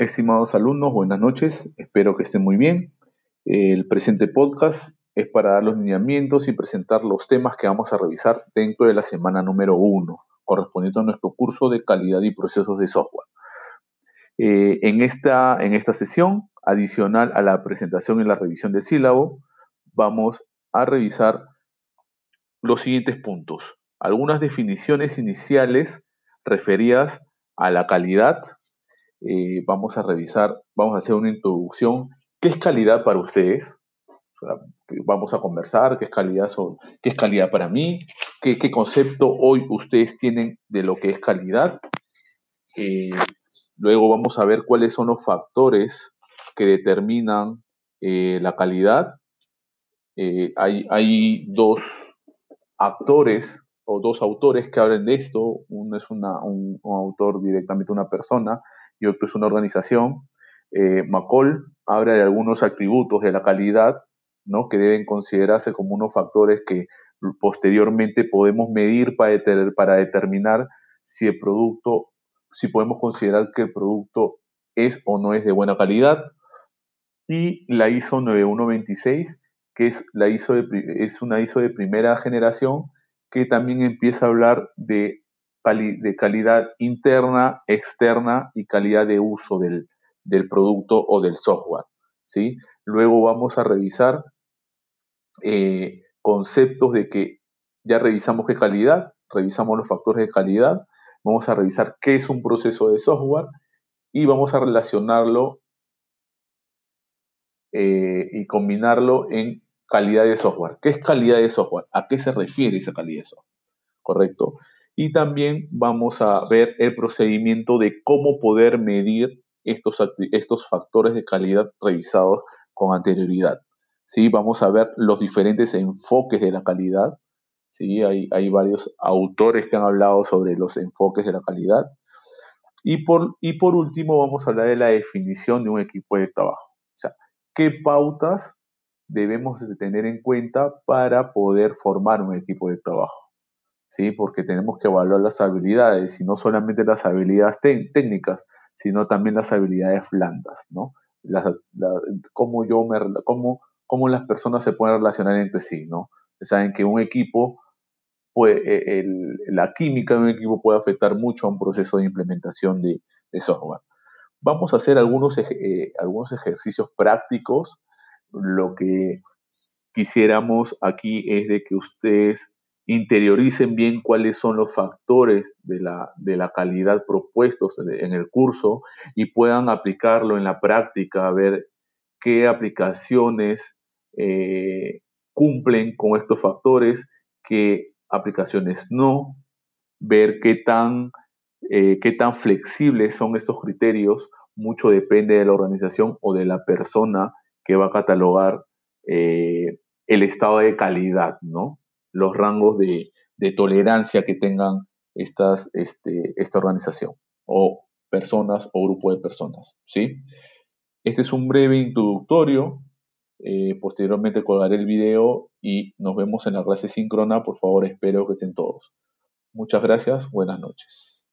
Estimados alumnos, buenas noches. Espero que estén muy bien. El presente podcast es para dar los lineamientos y presentar los temas que vamos a revisar dentro de la semana número uno, correspondiente a nuestro curso de calidad y procesos de software. Eh, en, esta, en esta sesión, adicional a la presentación y la revisión del sílabo, vamos a revisar los siguientes puntos. Algunas definiciones iniciales referidas a la calidad, eh, vamos a revisar, vamos a hacer una introducción. ¿Qué es calidad para ustedes? Vamos a conversar, ¿qué es calidad, qué es calidad para mí? ¿Qué, concepto hoy ustedes tienen de lo que es calidad? Eh, luego vamos a ver cuáles son los factores que determinan eh, la calidad. hay, hay dos actores o dos autores que hablan de esto. Uno es un, un, autor directamente una persona y otro es una organización. Eh, McCall habla de algunos atributos de la calidad ¿no? que deben considerarse como unos factores que posteriormente podemos medir para, para determinar si el producto, si podemos considerar que el producto es o no es de buena calidad. Y la ISO 9126, que es, la ISO es una ISO de primera generación que también empieza a hablar de de calidad interna, externa y calidad de uso del, producto o del software. ¿sí? Luego vamos a revisar eh, conceptos de que ya revisamos qué calidad, revisamos los factores de calidad, vamos a revisar qué es un proceso de software y vamos a relacionarlo eh, y combinarlo en calidad de software. ¿Qué es calidad de software? ¿A qué se refiere esa calidad de software? ¿Correcto? Y también vamos a ver el procedimiento de cómo poder medir estos, estos factores de calidad revisados con anterioridad. ¿sí? Vamos a ver los diferentes enfoques de la calidad. ¿sí? Hay, hay varios autores que han hablado sobre los enfoques de la calidad. Y por, y por último vamos a hablar de la definición de un equipo de trabajo. O sea, qué pautas debemos de tener en cuenta para poder formar un equipo de trabajo. ¿Sí? Porque tenemos que evaluar las habilidades, y no solamente las habilidades técnicas, sino también las habilidades blandas, ¿no? cómo, yo me, cómo, cómo las personas se pueden relacionar entre sí, ¿no? Saben que un equipo, puede, la química de un equipo puede afectar mucho a un proceso de implementación de, software. Vamos a hacer algunos, eh, algunos ejercicios prácticos. Lo que quisiéramos aquí es de que ustedes interioricen bien cuáles son los factores de la, de la calidad propuestos en el curso y puedan aplicarlo en la práctica, ver qué aplicaciones eh, cumplen con estos factores, qué aplicaciones no, ver qué tan, eh, qué tan flexibles son estos criterios. Mucho depende de la organización o de la persona que va a catalogar eh, el estado de calidad, ¿no? Los rangos de, tolerancia que tengan estas, este, esta organización o personas o grupo de personas. ¿sí? Este es un breve introductorio. Eh, posteriormente colgaré el video y nos vemos en la clase síncrona. Por favor, espero que estén todos. Muchas gracias. Buenas noches.